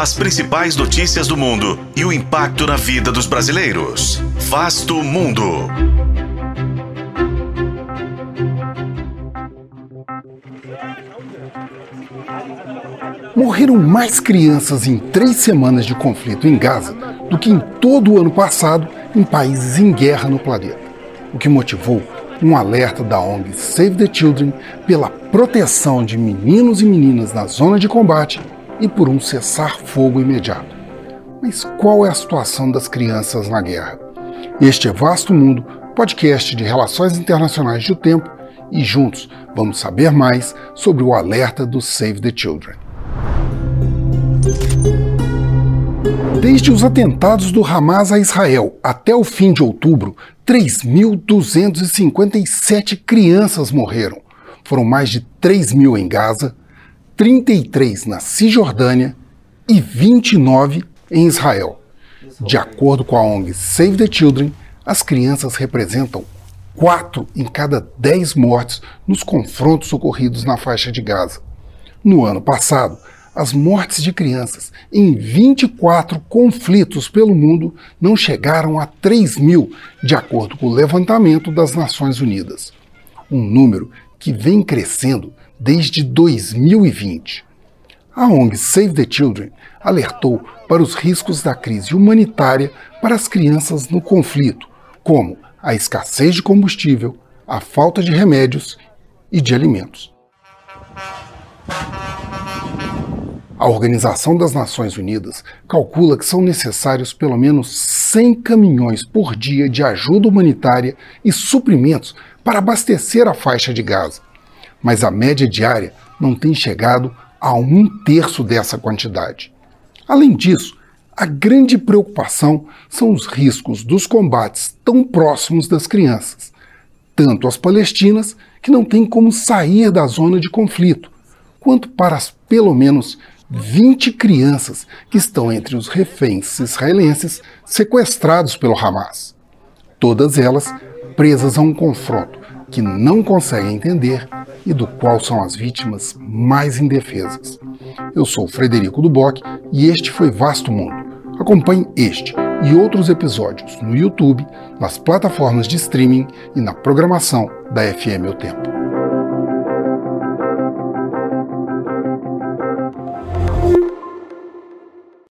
As principais notícias do mundo e o impacto na vida dos brasileiros. Vasto Mundo. Morreram mais crianças em três semanas de conflito em Gaza do que em todo o ano passado em países em guerra no planeta. O que motivou um alerta da ONG Save the Children pela proteção de meninos e meninas na zona de combate e por um cessar-fogo imediato. Mas qual é a situação das crianças na guerra? Este é Vasto Mundo, podcast de relações internacionais do tempo, e juntos vamos saber mais sobre o alerta do Save the Children. Desde os atentados do Hamas a Israel até o fim de outubro, 3.257 crianças morreram. Foram mais de 3 mil em Gaza, 33 na Cisjordânia e 29 em Israel. De acordo com a ONG Save the Children, as crianças representam 4 em cada 10 mortes nos confrontos ocorridos na faixa de Gaza. No ano passado, as mortes de crianças em 24 conflitos pelo mundo não chegaram a 3 mil, de acordo com o levantamento das Nações Unidas. Um número que vem crescendo desde 2020. A ONG Save the Children alertou para os riscos da crise humanitária para as crianças no conflito, como a escassez de combustível, a falta de remédios e de alimentos. A Organização das Nações Unidas calcula que são necessários pelo menos 100 caminhões por dia de ajuda humanitária e suprimentos para abastecer a faixa de Gaza. Mas a média diária não tem chegado a um terço dessa quantidade. Além disso, a grande preocupação são os riscos dos combates tão próximos das crianças, tanto as palestinas, que não têm como sair da zona de conflito, quanto para as pelo menos 20 crianças que estão entre os reféns israelenses sequestrados pelo Hamas. Todas elas presas a um confronto que não conseguem entender e do qual são as vítimas mais indefesas. Eu sou Frederico Duboc e este foi Vasto Mundo. Acompanhe este e outros episódios no YouTube, nas plataformas de streaming e na programação da FM O Tempo.